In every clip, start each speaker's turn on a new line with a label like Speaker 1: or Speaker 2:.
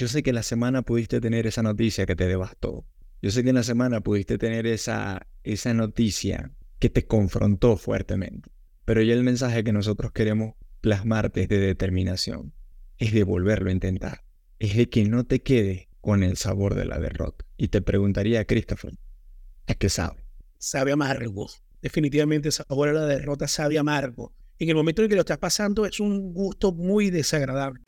Speaker 1: Yo sé que en la semana pudiste tener esa noticia que te devastó. Yo sé que en la semana pudiste tener esa, esa noticia que te confrontó fuertemente. Pero ya el mensaje que nosotros queremos plasmarte es de determinación, es de volverlo a intentar, es de que no te quede con el sabor de la derrota. Y te preguntaría, Christopher, ¿a qué sabe?
Speaker 2: Sabe amargo. Definitivamente sabor a la derrota sabe amargo. En el momento en que lo estás pasando es un gusto muy desagradable.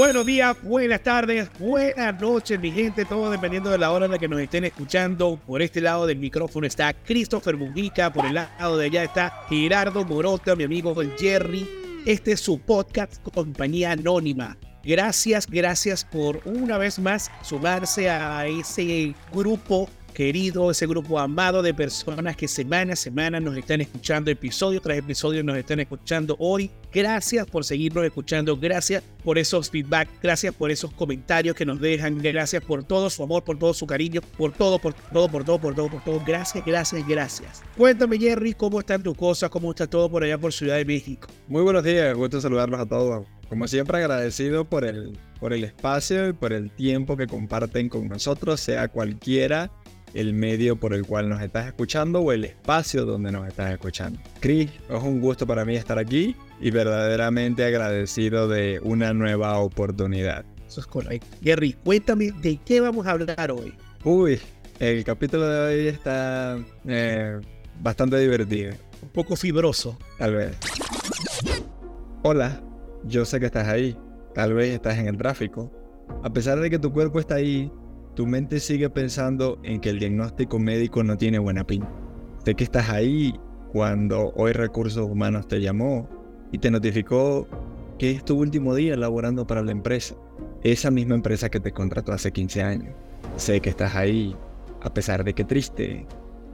Speaker 2: Buenos días, buenas tardes, buenas noches, mi gente, todo dependiendo de la hora en la que nos estén escuchando. Por este lado del micrófono está Christopher Mujica, por el lado de allá está Gerardo Morota, mi amigo Jerry. Este es su podcast Compañía Anónima. Gracias, gracias por una vez más sumarse a ese grupo querido, ese grupo amado de personas que semana a semana nos están escuchando, episodio tras episodio nos están escuchando hoy. Gracias por seguirnos escuchando, gracias por esos feedback, gracias por esos comentarios que nos dejan, gracias por todo su amor, por todo su cariño, por todo, por todo, por todo, por todo, por todo. Gracias, gracias, gracias. Cuéntame, Jerry, cómo están tus cosas, cómo está todo por allá por Ciudad de México.
Speaker 1: Muy buenos días, gusto saludarlos a todos. Como siempre agradecido por el, por el espacio y por el tiempo que comparten con nosotros, sea cualquiera el medio por el cual nos estás escuchando o el espacio donde nos estás escuchando. Chris, es un gusto para mí estar aquí y verdaderamente agradecido de una nueva oportunidad.
Speaker 2: Eso es correcto. Gary, cuéntame de qué vamos a hablar hoy.
Speaker 1: Uy, el capítulo de hoy está eh, bastante divertido.
Speaker 2: Un poco fibroso.
Speaker 1: Tal vez. Hola, yo sé que estás ahí. Tal vez estás en el tráfico. A pesar de que tu cuerpo está ahí, tu mente sigue pensando en que el diagnóstico médico no tiene buena pinta. Sé que estás ahí cuando hoy Recursos Humanos te llamó y te notificó que es tu último día laborando para la empresa. Esa misma empresa que te contrató hace 15 años. Sé que estás ahí, a pesar de que triste,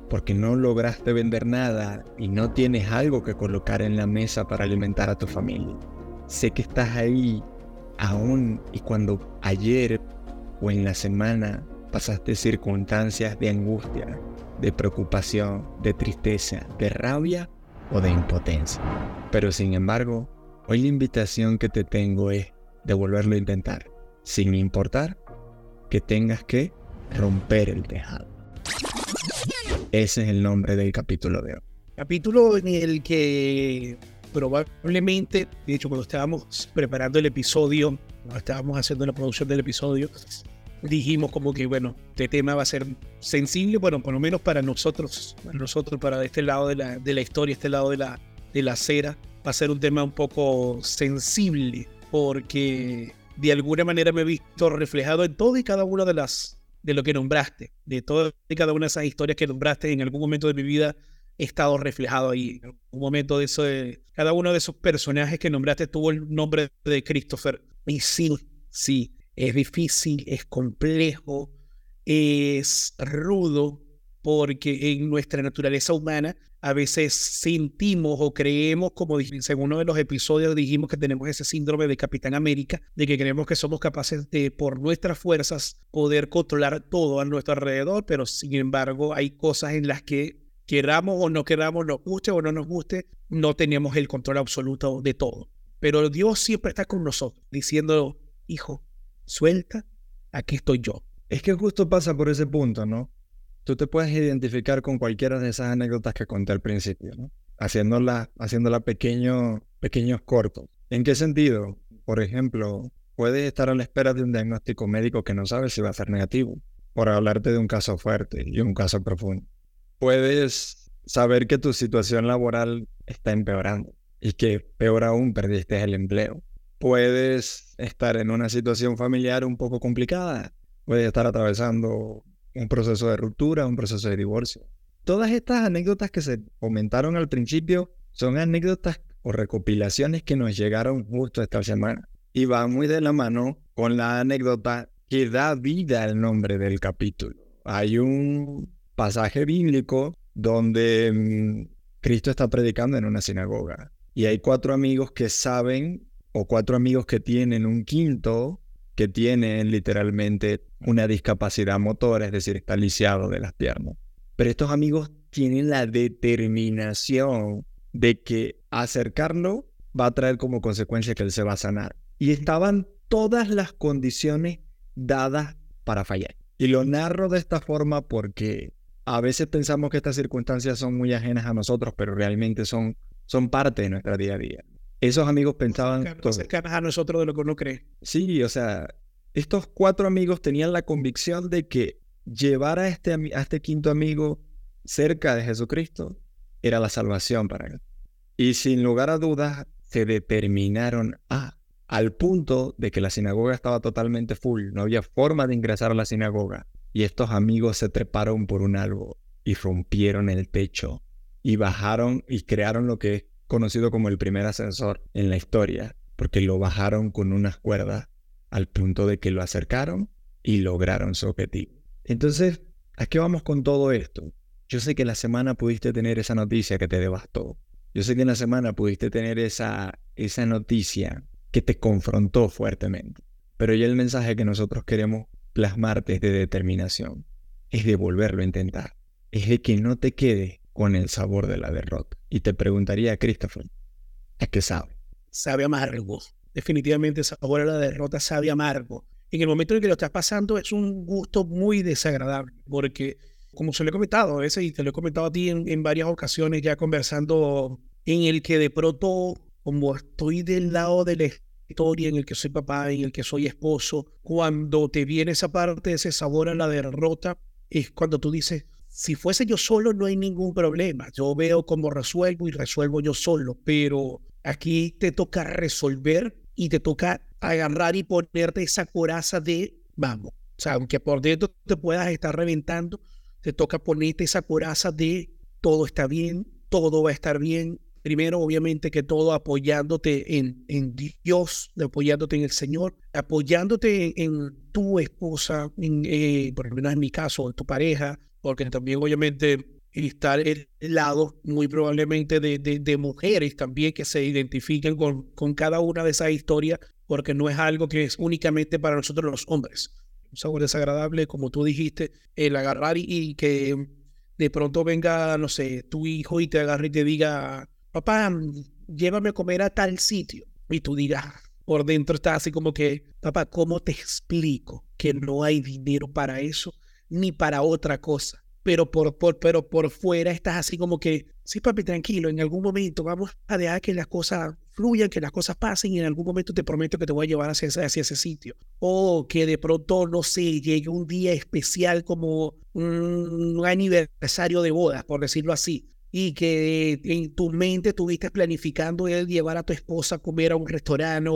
Speaker 1: porque no lograste vender nada y no tienes algo que colocar en la mesa para alimentar a tu familia. Sé que estás ahí aún y cuando ayer o en la semana pasaste circunstancias de angustia, de preocupación, de tristeza, de rabia o de impotencia. Pero sin embargo, hoy la invitación que te tengo es de volverlo a intentar, sin importar que tengas que romper el tejado. Ese es el nombre del capítulo de hoy.
Speaker 2: Capítulo en el que probablemente, de hecho, cuando estábamos preparando el episodio, cuando estábamos haciendo la producción del episodio, dijimos como que, bueno, este tema va a ser sensible, bueno, por lo menos para nosotros, para nosotros, para este lado de la, de la historia, este lado de la, de la acera, va a ser un tema un poco sensible, porque de alguna manera me he visto reflejado en todo y cada una de las de lo que nombraste, de todas y cada una de esas historias que nombraste en algún momento de mi vida estado reflejado ahí. En algún momento de eso, de, cada uno de esos personajes que nombraste tuvo el nombre de Christopher. Y sí, sí, es difícil, es complejo, es rudo, porque en nuestra naturaleza humana a veces sentimos o creemos, como en uno de los episodios dijimos que tenemos ese síndrome de Capitán América, de que creemos que somos capaces de, por nuestras fuerzas, poder controlar todo a nuestro alrededor, pero sin embargo hay cosas en las que queramos o no queramos, nos guste o no nos guste, no tenemos el control absoluto de todo. Pero Dios siempre está con nosotros, diciendo, hijo, suelta, aquí estoy yo.
Speaker 1: Es que justo pasa por ese punto, ¿no? Tú te puedes identificar con cualquiera de esas anécdotas que conté al principio, ¿no? Haciéndola, haciéndola pequeño, pequeños cortos. ¿En qué sentido? Por ejemplo, puedes estar a la espera de un diagnóstico médico que no sabes si va a ser negativo, por hablarte de un caso fuerte y un caso profundo. Puedes saber que tu situación laboral está empeorando y que peor aún perdiste el empleo puedes estar en una situación familiar un poco complicada, puedes estar atravesando un proceso de ruptura, un proceso de divorcio. Todas estas anécdotas que se comentaron al principio son anécdotas o recopilaciones que nos llegaron justo esta semana y van muy de la mano con la anécdota que da vida al nombre del capítulo. Hay un pasaje bíblico donde mm, Cristo está predicando en una sinagoga y hay cuatro amigos que saben o cuatro amigos que tienen un quinto que tiene literalmente una discapacidad motora, es decir, está lisiado de las piernas. Pero estos amigos tienen la determinación de que acercarlo va a traer como consecuencia que él se va a sanar. Y estaban todas las condiciones dadas para fallar. Y lo narro de esta forma porque a veces pensamos que estas circunstancias son muy ajenas a nosotros, pero realmente son, son parte de nuestra día a día. Esos amigos pensaban...
Speaker 2: Cercanas a nosotros de lo que uno cree.
Speaker 1: Sí, o sea, estos cuatro amigos tenían la convicción de que llevar a este, a este quinto amigo cerca de Jesucristo era la salvación para él. Y sin lugar a dudas, se determinaron a, al punto de que la sinagoga estaba totalmente full, no había forma de ingresar a la sinagoga. Y estos amigos se treparon por un árbol y rompieron el techo y bajaron y crearon lo que es conocido como el primer ascensor en la historia, porque lo bajaron con unas cuerdas al punto de que lo acercaron y lograron su objetivo. Entonces, ¿a qué vamos con todo esto? Yo sé que la semana pudiste tener esa noticia que te devastó. Yo sé que en la semana pudiste tener esa, esa noticia que te confrontó fuertemente. Pero ya el mensaje que nosotros queremos plasmarte es de determinación. Es de volverlo a intentar. Es de que no te quede con el sabor de la derrota. Y te preguntaría, Christopher, ¿a qué sabe?
Speaker 2: Sabe amargo. Definitivamente sabor a la derrota sabe amargo. En el momento en que lo estás pasando es un gusto muy desagradable porque como se lo he comentado a veces y te lo he comentado a ti en, varias ocasiones ya conversando, en el que de pronto, como estoy del lado de la historia en el que soy papá, en el que soy esposo, cuando te viene esa parte, ese sabor a la derrota, es cuando tú dices, si fuese yo solo no hay ningún problema, yo veo cómo resuelvo y resuelvo yo solo, pero aquí te toca resolver y te toca agarrar y ponerte esa coraza de, vamos, o sea, aunque por dentro te puedas estar reventando, te toca ponerte esa coraza de todo está bien, todo va a estar bien. Primero, obviamente, que todo apoyándote en, en Dios, apoyándote en el Señor, apoyándote en, tu esposa, en, eh, por lo menos en mi caso, en tu pareja, porque también, obviamente, estar el lado muy probablemente de, de, de, mujeres también que se identifiquen con, con cada una de esas historias, porque no es algo que es únicamente para nosotros los hombres. Un sabor desagradable, como tú dijiste, el agarrar y, que de pronto venga, no sé, tu hijo y te agarre y te diga, papá, llévame a comer a tal sitio. Y tú digas, por dentro está así como que, papá, ¿cómo te explico que no hay dinero para eso ni para otra cosa? pero por, por, pero por fuera estás así como que, sí, papi, tranquilo, en algún momento vamos a dejar que las cosas fluyan, que las cosas pasen y en algún momento te prometo que te voy a llevar hacia, hacia ese sitio. O que de pronto, no sé, llegue un día especial como un aniversario de bodas, por decirlo así, y que en tu mente estuviste planificando el llevar a tu esposa a comer a un restaurante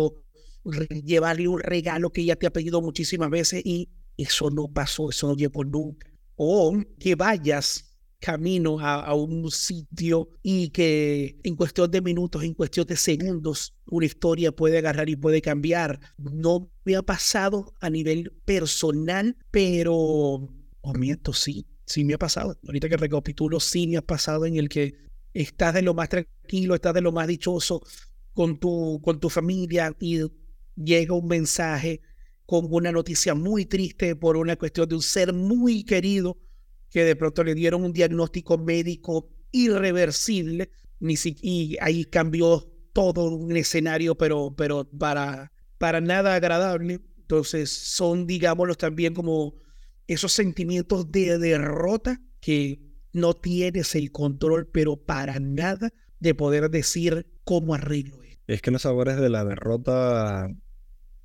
Speaker 2: llevarle un regalo que ella te ha pedido muchísimas veces y eso no pasó, eso no llegó nunca o que vayas camino a, un sitio y que en cuestión de minutos, en cuestión de segundos, una historia puede agarrar y puede cambiar. No me ha pasado a nivel personal, pero, oh, miento, sí, sí me ha pasado. Ahorita que recapitulo, sí me ha pasado en el que estás de lo más tranquilo, estás de lo más dichoso con tu, con tu familia y llega un mensaje con una noticia muy triste por una cuestión de un ser muy querido que de pronto le dieron un diagnóstico médico irreversible y ahí cambió todo un escenario, pero, pero para, para nada agradable. Entonces son, digámoslo, también como esos sentimientos de derrota que no tienes el control, pero para nada de poder decir cómo arreglo.
Speaker 1: Es que los sabores de la derrota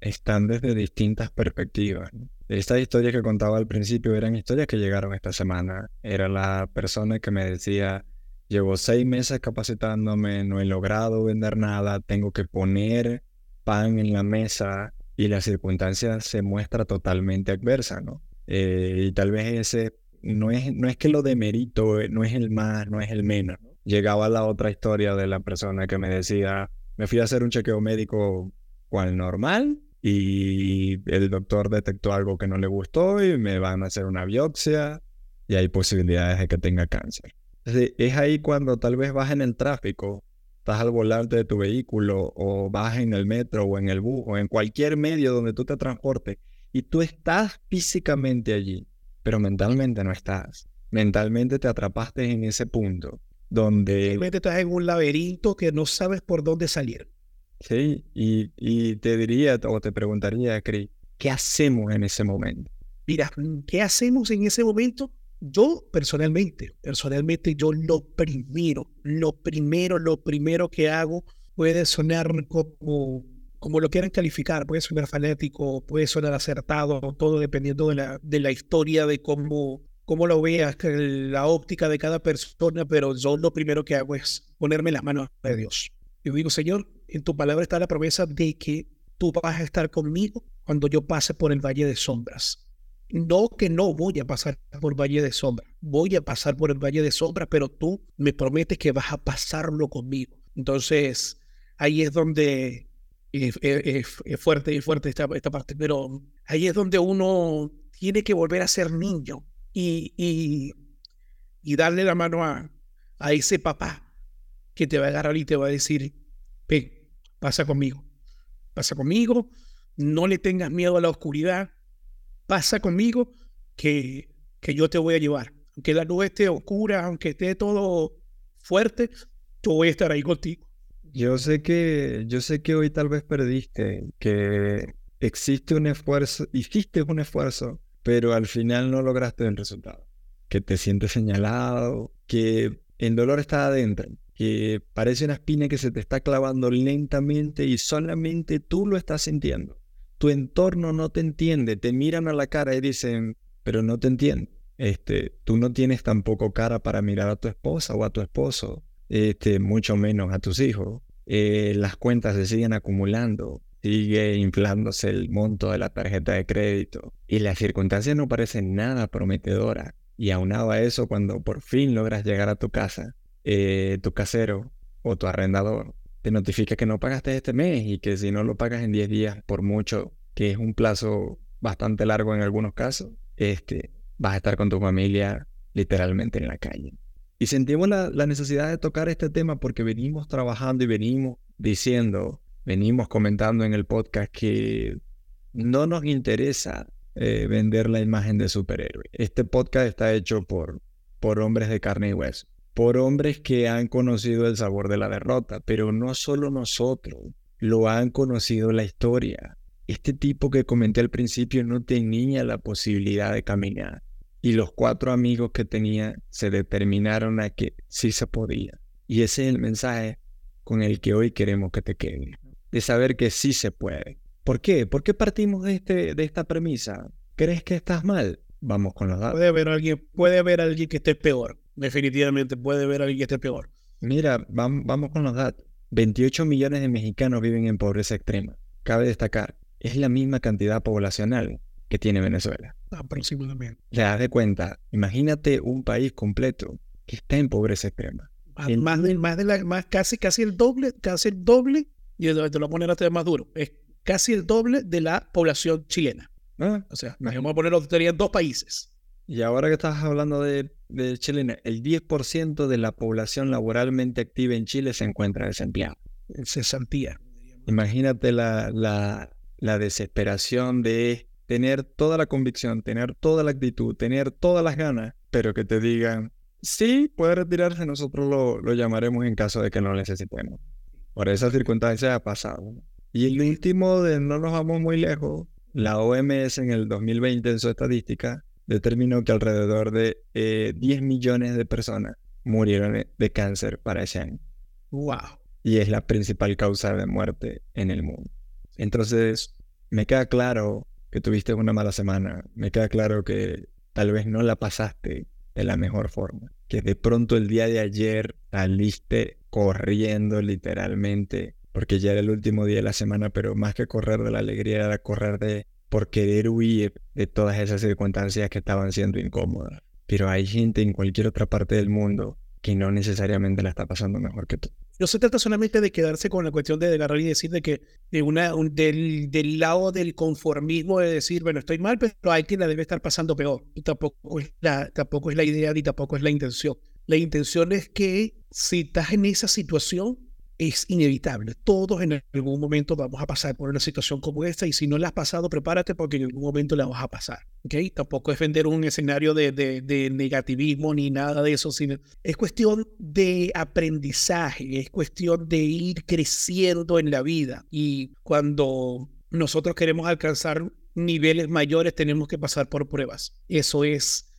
Speaker 1: están desde distintas perspectivas. Estas historias que contaba al principio eran historias que llegaron esta semana. Era la persona que me decía, llevo seis meses capacitándome, no he logrado vender nada, tengo que poner pan en la mesa y la circunstancia se muestra totalmente adversa, ¿no? Eh, y tal vez ese no es, no es que lo demerito, no es el más, no es el menos. Llegaba la otra historia de la persona que me decía, me fui a hacer un chequeo médico cual normal y el doctor detectó algo que no le gustó y me van a hacer una biopsia y hay posibilidades de que tenga cáncer. Es ahí cuando tal vez vas en el tráfico, estás al volante de tu vehículo o vas en el metro o en el bus o en cualquier medio donde tú te transportes y tú estás físicamente allí, pero mentalmente no estás. Mentalmente te atrapaste en ese punto donde...
Speaker 2: Realmente estás en un laberinto que no sabes por dónde salir.
Speaker 1: Sí, y, y te diría o te preguntaría, Cris, ¿qué hacemos en ese momento?
Speaker 2: Mira, ¿qué hacemos en ese momento? Yo personalmente, personalmente yo lo primero, lo primero, lo primero que hago puede sonar como, como lo quieran calificar, puede sonar fanático, puede sonar acertado, todo dependiendo de la, de la historia, de cómo, cómo lo veas, la óptica de cada persona, pero yo lo primero que hago es ponerme las manos de Dios. Yo digo, Señor, en tu palabra está la promesa de que tú vas a estar conmigo cuando yo pase por el valle de sombras. No que no voy a pasar por valle de sombra, voy a pasar por el valle de sombra, pero tú me prometes que vas a pasarlo conmigo. Entonces, ahí es donde es, fuerte y fuerte esta, esta, parte, pero ahí es donde uno tiene que volver a ser niño y, y, y darle la mano a, a ese papá que te va a agarrar y te va a decir, ven, pasa conmigo, pasa conmigo, no le tengas miedo a la oscuridad, pasa conmigo que, que yo te voy a llevar. Aunque la luz esté oscura, aunque esté todo fuerte, yo voy a estar ahí contigo.
Speaker 1: Yo sé que, yo sé que hoy tal vez perdiste, que existe un esfuerzo, hiciste un esfuerzo, pero al final no lograste el resultado. Que te sientes señalado, que el dolor está adentro, que parece una espina que se te está clavando lentamente y solamente tú lo estás sintiendo tu entorno no te entiende, te miran a la cara y dicen, pero no te entiendo. Este, tú no tienes tampoco cara para mirar a tu esposa o a tu esposo, este, mucho menos a tus hijos. Eh, las cuentas se siguen acumulando, sigue inflándose el monto de la tarjeta de crédito y las circunstancias no parecen nada prometedoras. Y aunado a eso, cuando por fin logras llegar a tu casa, eh, tu casero o tu arrendador te notifica que no pagaste este mes y que si no lo pagas en 10 días, por mucho que es un plazo bastante largo en algunos casos, este, vas a estar con tu familia literalmente en la calle. Y sentimos la, necesidad de tocar este tema porque venimos trabajando y venimos diciendo, venimos comentando en el podcast que no nos interesa eh, vender la imagen de superhéroe. Este podcast está hecho por, por hombres de carne y hueso por hombres que han conocido el sabor de la derrota, pero no solo nosotros, lo han conocido la historia. Este tipo que comenté al principio no tenía la posibilidad de caminar y los cuatro amigos que tenía se determinaron a que sí se podía. Y ese es el mensaje con el que hoy queremos que te quede, de saber que sí se puede. ¿Por qué? ¿Por qué partimos de, este, de esta premisa? ¿Crees que estás mal? Vamos con los datos.
Speaker 2: Puede haber alguien, puede haber alguien que esté peor definitivamente puede haber alguien que esté peor.
Speaker 1: Mira, vamos con los datos. 28 millones de mexicanos viven en pobreza extrema. Cabe destacar, es la misma cantidad poblacional que tiene Venezuela.
Speaker 2: Aproximadamente.
Speaker 1: Le das de cuenta, imagínate un país completo que está en pobreza extrema.
Speaker 2: Más, de, más de la, más, casi, casi el doble, casi el doble, y te lo voy a poner hasta más duro, es casi el doble de la población chilena. Ah, o sea, vamos a ponerlo, en dos países.
Speaker 1: Y ahora que estás hablando de, de Chile, el 10% de la población laboralmente activa en Chile se encuentra desempleada.
Speaker 2: Cesantía.
Speaker 1: Imagínate la, la, la desesperación de tener toda la convicción, tener toda la actitud, tener todas las ganas, pero que te digan, sí, puede retirarse, nosotros lo, lo llamaremos en caso de que no necesitemos. Por esa circunstancia ha pasado. Y el último, de no nos vamos muy lejos, la OMS en el 2020 en su estadística determinó que alrededor de 10 eh, millones de personas murieron de cáncer para ese año.
Speaker 2: ¡Wow!
Speaker 1: Y es la principal causa de muerte en el mundo. Entonces, me queda claro que tuviste una mala semana. Me queda claro que tal vez no la pasaste de la mejor forma. Que de pronto el día de ayer saliste corriendo literalmente, porque ya era el último día de la semana, pero más que correr de la alegría era correr de por querer huir de todas esas circunstancias que estaban siendo incómodas. Pero hay gente en cualquier otra parte del mundo que no necesariamente la está pasando mejor que tú.
Speaker 2: No se trata solamente de quedarse con la cuestión de agarrar y decir de que de una, del, del, lado del conformismo de decir, bueno, estoy mal, pero hay quien la debe estar pasando peor. Tampoco es, la, tampoco es la idea ni tampoco es la intención. La intención es que si estás en esa situación, es inevitable. Todos en algún momento vamos a pasar por una situación como esta y si no la has pasado, prepárate porque en algún momento la vas a pasar. ¿okay? Tampoco es vender un escenario de, de, negativismo ni nada de eso, sino es cuestión de aprendizaje, es cuestión de ir creciendo en la vida. Y cuando nosotros queremos alcanzar niveles mayores, tenemos que pasar por pruebas. Eso es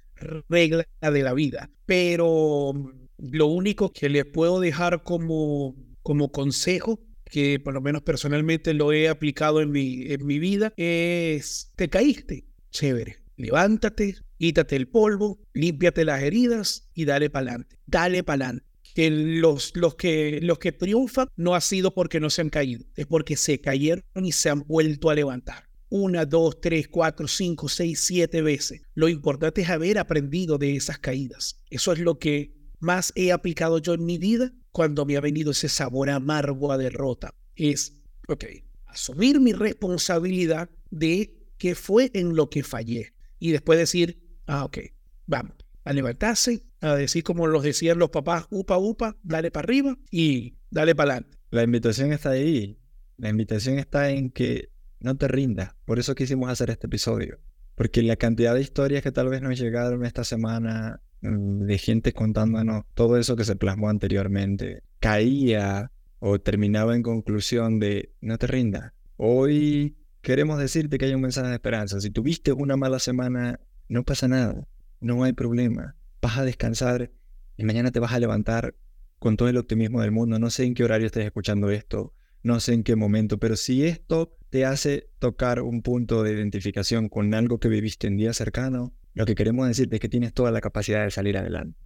Speaker 2: regla de la vida. Pero lo único que les puedo dejar como como consejo que por lo menos personalmente lo he aplicado en mi, en mi vida, es, te caíste, chévere, levántate, quítate el polvo, límpiate las heridas y dale para adelante, dale para adelante. Que los, los, que los que triunfan no ha sido porque no se han caído, es porque se cayeron y se han vuelto a levantar. Una, dos, tres, cuatro, cinco, seis, siete veces. Lo importante es haber aprendido de esas caídas. Eso es lo que más he aplicado yo en mi vida cuando me ha venido ese sabor amargo a derrota. Es, ok, asumir mi responsabilidad de qué fue en lo que fallé. Y después decir, ah, ok, vamos, a levantarse, a decir como los decían los papás, upa, upa, dale para arriba y dale para adelante.
Speaker 1: La invitación está ahí. La invitación está en que no te rindas. Por eso quisimos hacer este episodio. Porque la cantidad de historias que tal vez nos llegaron esta semana de gente contándonos todo eso que se plasmó anteriormente, caía o terminaba en conclusión de no te rindas. Hoy queremos decirte que hay un mensaje de esperanza. Si tuviste una mala semana, no pasa nada, no hay problema. Vas a descansar y mañana te vas a levantar con todo el optimismo del mundo. No sé en qué horario estés escuchando esto, no sé en qué momento, pero si esto te hace tocar un punto de identificación con algo que viviste en día cercano, lo que queremos decirte es que tienes toda la capacidad de salir adelante.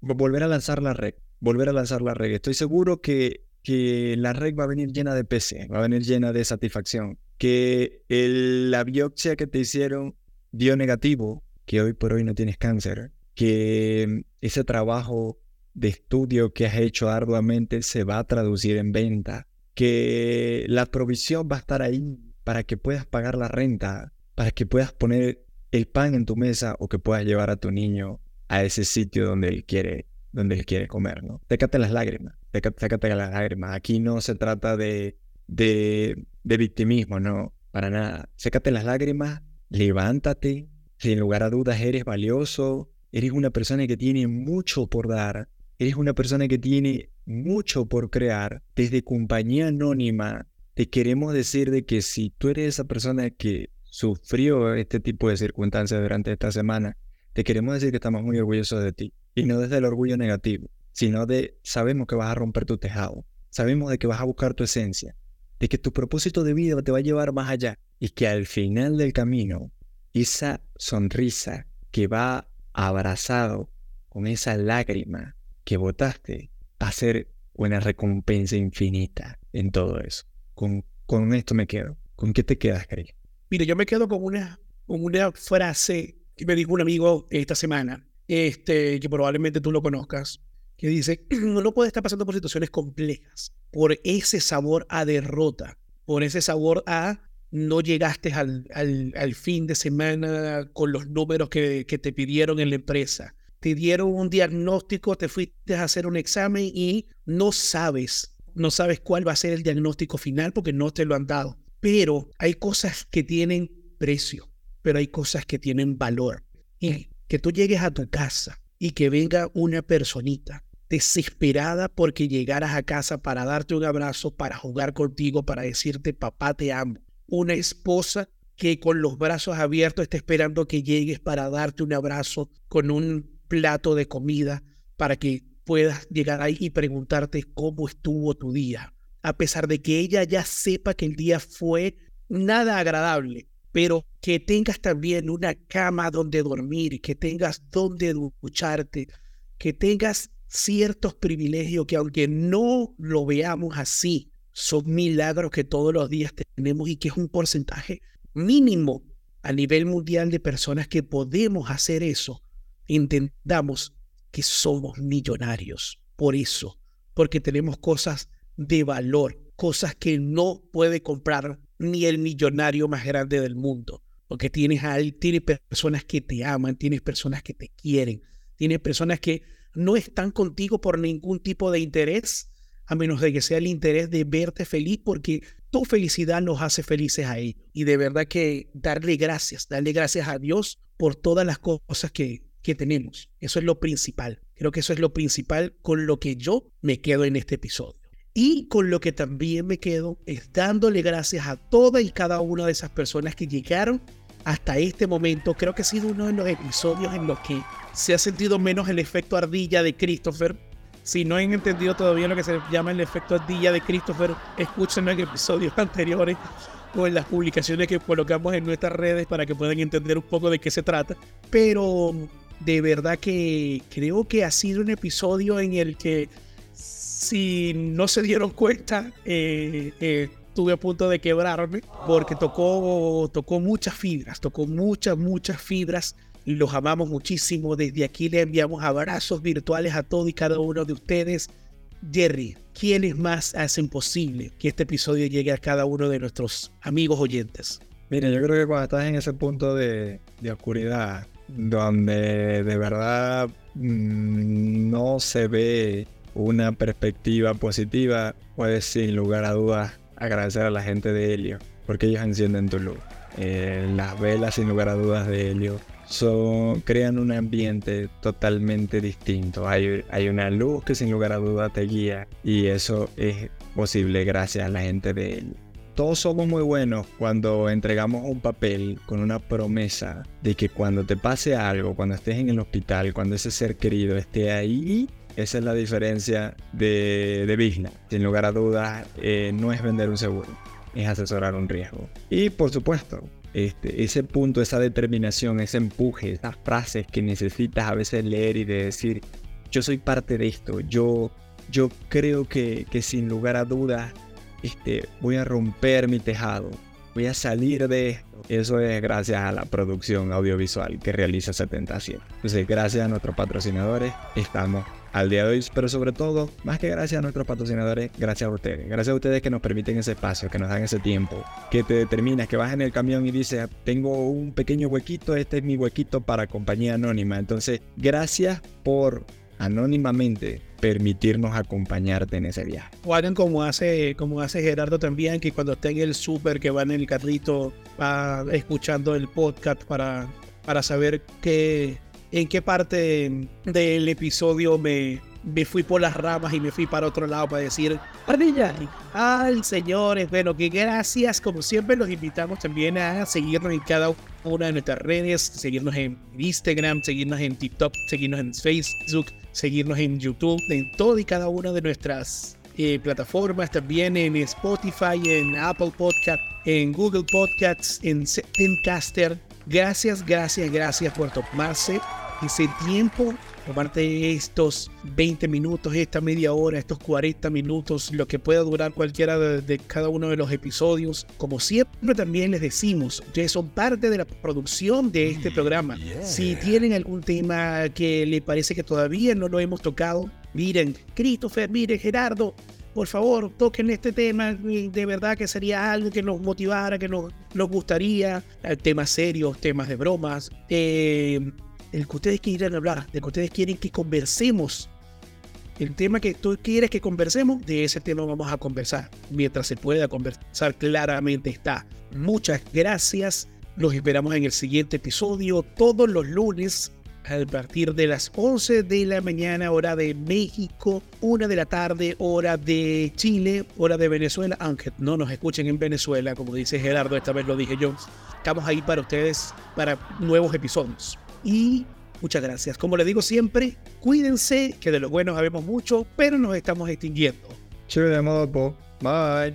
Speaker 1: Volver a lanzar la red. Volver a lanzar la red. Estoy seguro que, que la red va a venir llena de PC, va a venir llena de satisfacción. Que la biopsia que te hicieron dio negativo, que hoy por hoy no tienes cáncer. Que ese trabajo de estudio que has hecho arduamente se va a traducir en venta. Que la provisión va a estar ahí para que puedas pagar la renta, para que puedas poner el pan en tu mesa o que puedas llevar a tu niño a ese sitio donde él quiere, donde él quiere comer, ¿no? Técate las lágrimas, técate las lágrimas. Aquí no se trata de, de, de victimismo, no, para nada. Sécate las lágrimas, levántate, sin lugar a dudas eres valioso, eres una persona que tiene mucho por dar, eres una persona que tiene mucho por crear. Desde compañía anónima te queremos decir de que si tú eres esa persona que sufrió este tipo de circunstancias durante esta semana, te queremos decir que estamos muy orgullosos de ti. Y no desde el orgullo negativo, sino de sabemos que vas a romper tu tejado, sabemos de que vas a buscar tu esencia, de que tu propósito de vida te va a llevar más allá y que al final del camino, esa sonrisa que va abrazado con esa lágrima que botaste va a ser una recompensa infinita en todo eso. Con, con esto me quedo. ¿Con qué te quedas, Cari?
Speaker 2: Mire, yo me quedo con una, con una frase que me dijo un amigo esta semana, este, que probablemente tú lo conozcas, que dice, uno puede estar pasando por situaciones complejas, por ese sabor a derrota, por ese sabor a no llegaste al, al, fin de semana con los números que, que te pidieron en la empresa. Te dieron un diagnóstico, te fuiste a hacer un examen y no sabes, no sabes cuál va a ser el diagnóstico final porque no te lo han dado. Pero hay cosas que tienen precio, pero hay cosas que tienen valor. Y que tú llegues a tu casa y que venga una personita desesperada porque llegaras a casa para darte un abrazo, para jugar contigo, para decirte papá te amo. Una esposa que con los brazos abiertos está esperando que llegues para darte un abrazo con un plato de comida para que puedas llegar ahí y preguntarte cómo estuvo tu día a pesar de que ella ya sepa que el día fue nada agradable, pero que tengas también una cama donde dormir, que tengas donde ducharte, que tengas ciertos privilegios que aunque no lo veamos así, son milagros que todos los días tenemos y que es un porcentaje mínimo a nivel mundial de personas que podemos hacer eso, entendamos que somos millonarios. Por eso, porque tenemos cosas de valor, cosas que no puede comprar ni el millonario más grande del mundo. Porque tienes, tienes personas que te aman, tienes personas que te quieren, tienes personas que no están contigo por ningún tipo de interés, a menos de que sea el interés de verte feliz, porque tu felicidad nos hace felices a ellos. Y de verdad que darle gracias, darle gracias a Dios por todas las cosas que, que tenemos. Eso es lo principal. Creo que eso es lo principal con lo que yo me quedo en este episodio. Y con lo que también me quedo es dándole gracias a toda y cada una de esas personas que llegaron hasta este momento. Creo que ha sido uno de los episodios en los que se ha sentido menos el efecto ardilla de Christopher. Si no han entendido todavía lo que se llama el efecto ardilla de Christopher, escúchenlo en episodios anteriores o en las publicaciones que colocamos en nuestras redes para que puedan entender un poco de qué se trata. Pero de verdad que creo que ha sido un episodio en el que si no se dieron cuenta, eh, eh, estuve a punto de quebrarme porque tocó, tocó muchas fibras, tocó muchas, muchas fibras. Los amamos muchísimo. Desde aquí le enviamos abrazos virtuales a todos y cada uno de ustedes. Jerry, ¿quiénes más hacen posible que este episodio llegue a cada uno de nuestros amigos oyentes?
Speaker 1: Mira, yo creo que cuando estás en ese punto de, de oscuridad, donde de verdad mmm, no se ve una perspectiva positiva, puedes sin lugar a dudas agradecer a la gente de Helio, porque ellos encienden tu luz. Eh, las velas sin lugar a dudas de Helio son, crean un ambiente totalmente distinto. Hay, hay una luz que sin lugar a dudas te guía y eso es posible gracias a la gente de Helio todos somos muy buenos cuando entregamos un papel con una promesa de que cuando te pase algo, cuando estés en el hospital, cuando ese ser querido esté ahí, esa es la diferencia de, de Sin lugar a dudas, eh, no es vender un seguro, es asesorar un riesgo. Y por supuesto, este, ese punto, esa determinación, ese empuje, esas frases que necesitas a veces leer y de decir, yo soy parte de esto, yo, yo creo que, que sin lugar a dudas este, voy a romper mi tejado, voy a salir de esto. Eso es gracias a la producción audiovisual que realiza 70 Entonces, gracias a nuestros patrocinadores, estamos al día de hoy, pero sobre todo, más que gracias a nuestros patrocinadores, gracias a ustedes. Gracias a ustedes que nos permiten ese espacio, que nos dan ese tiempo, que te determinas, que vas en el camión y dices, tengo un pequeño huequito, este es mi huequito para compañía anónima. Entonces, gracias por anónimamente permitirnos acompañarte en ese viaje.
Speaker 2: O como hace, como hace Gerardo también, que cuando esté en el súper, que va en el carrito, va escuchando el podcast para, para saber qué, en qué parte del episodio me, me fui por las ramas y me fui para otro lado para decir, ardilla. Ay, señores, bueno, que gracias. Como siempre, los invitamos también a seguirnos en cada una de nuestras redes, seguirnos en Instagram, seguirnos en TikTok, seguirnos en Facebook, seguirnos en YouTube, en todas y cada una de nuestras eh, plataformas, también en Spotify, en Apple Podcast, en Google Podcasts, en Zencaster. Gracias, gracias, gracias por tomarse ese tiempo, tomarte estos 20 minutos, esta media hora, estos 40 minutos, lo que pueda durar cualquiera de, cada uno de los episodios. Como siempre también les decimos, ustedes son parte de la producción de este programa. Si tienen algún tema que les parece que todavía no lo hemos tocado, miren, Christopher, miren, Gerardo, por favor, toquen este tema, de verdad que sería algo que nos motivara, que nos, nos gustaría, eh, temas serios, temas de bromas, eh, el que ustedes quieren hablar, del que ustedes quieren que conversemos. El tema que tú quieres que conversemos, de ese tema vamos a conversar. Mientras se pueda conversar, claramente está. Muchas gracias. Los esperamos en el siguiente episodio todos los lunes a partir de las 11 de la mañana, hora de México, 1 de la tarde, hora de Chile, hora de Venezuela, aunque no nos escuchen en Venezuela, como dice Gerardo, esta vez lo dije yo. Estamos ahí para ustedes, para nuevos episodios y muchas gracias. Como les digo siempre, cuídense, que de lo bueno sabemos mucho, pero nos estamos extinguiendo.
Speaker 1: Cheers, Bye.